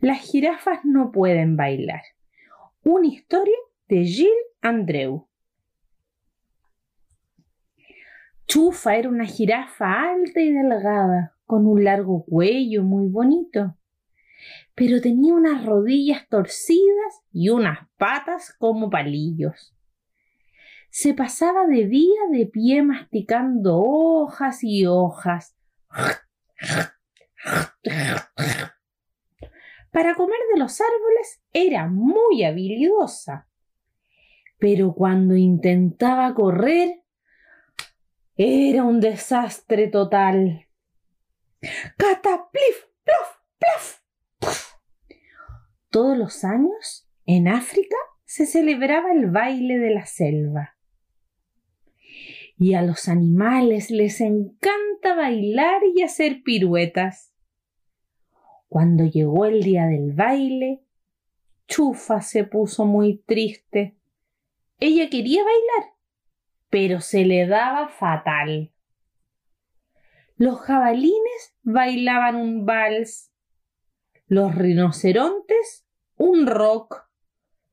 Las jirafas no pueden bailar. Una historia de Gilles Andreu. Chufa era una jirafa alta y delgada, con un largo cuello muy bonito, pero tenía unas rodillas torcidas y unas patas como palillos. Se pasaba de día de pie masticando hojas y hojas. Para comer de los árboles era muy habilidosa. Pero cuando intentaba correr, era un desastre total. ¡Cataplif! ¡Plof! ¡Plof! Todos los años, en África, se celebraba el baile de la selva. Y a los animales les encanta bailar y hacer piruetas. Cuando llegó el día del baile, Chufa se puso muy triste. Ella quería bailar, pero se le daba fatal. Los jabalines bailaban un vals, los rinocerontes un rock,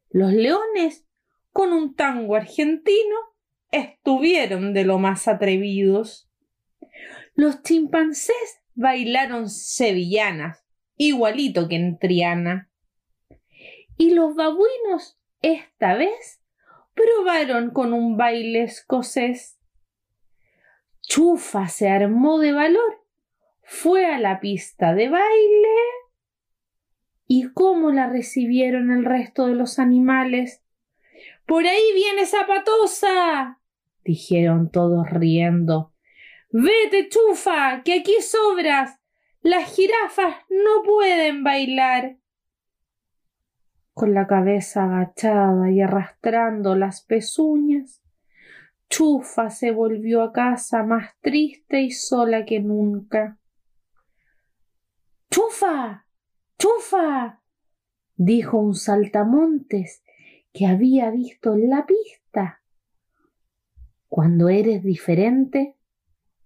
los leones con un tango argentino estuvieron de lo más atrevidos. Los chimpancés bailaron sevillanas igualito que en Triana. Y los babuinos esta vez probaron con un baile escocés. Chufa se armó de valor, fue a la pista de baile. ¿Y cómo la recibieron el resto de los animales? Por ahí viene Zapatosa. dijeron todos riendo. Vete, chufa, que aquí sobras. Las jirafas no pueden bailar. Con la cabeza agachada y arrastrando las pezuñas, Chufa se volvió a casa más triste y sola que nunca. Chufa. Chufa. dijo un saltamontes que había visto en la pista. Cuando eres diferente,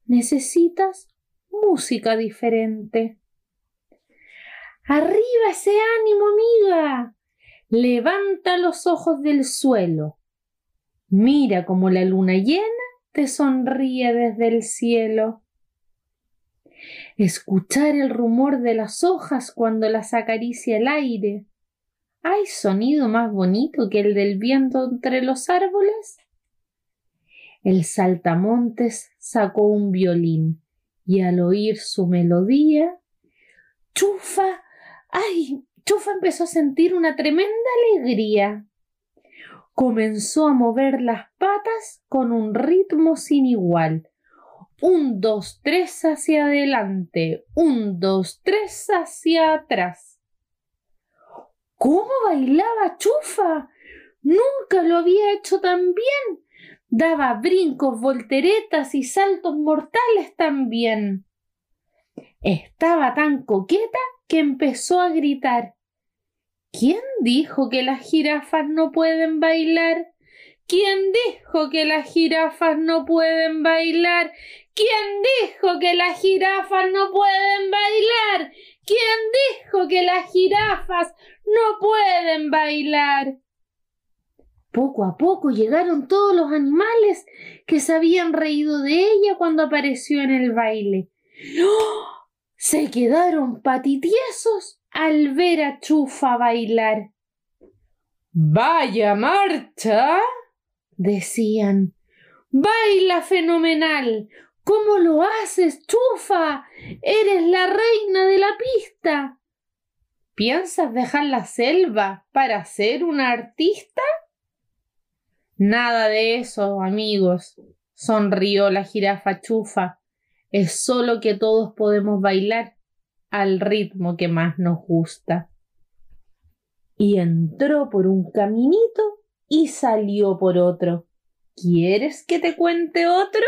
necesitas música diferente. Arriba ese ánimo, amiga. Levanta los ojos del suelo. Mira como la luna llena te sonríe desde el cielo. Escuchar el rumor de las hojas cuando las acaricia el aire. ¿Hay sonido más bonito que el del viento entre los árboles? El saltamontes sacó un violín y al oír su melodía, Chufa, ay, Chufa empezó a sentir una tremenda alegría. Comenzó a mover las patas con un ritmo sin igual. Un, dos, tres hacia adelante, un, dos, tres hacia atrás. ¿Cómo bailaba Chufa? Nunca lo había hecho tan bien daba brincos, volteretas y saltos mortales también. Estaba tan coqueta que empezó a gritar ¿Quién dijo que las jirafas no pueden bailar? ¿Quién dijo que las jirafas no pueden bailar? ¿Quién dijo que las jirafas no pueden bailar? ¿Quién dijo que las jirafas no pueden bailar? Poco a poco llegaron todos los animales que se habían reído de ella cuando apareció en el baile. ¡Oh! Se quedaron patitiesos al ver a Chufa bailar. Vaya marcha. decían. Baila fenomenal. ¿Cómo lo haces, Chufa? Eres la reina de la pista. ¿Piensas dejar la selva para ser una artista? Nada de eso, amigos, sonrió la jirafa chufa. Es solo que todos podemos bailar al ritmo que más nos gusta. Y entró por un caminito y salió por otro. ¿Quieres que te cuente otro?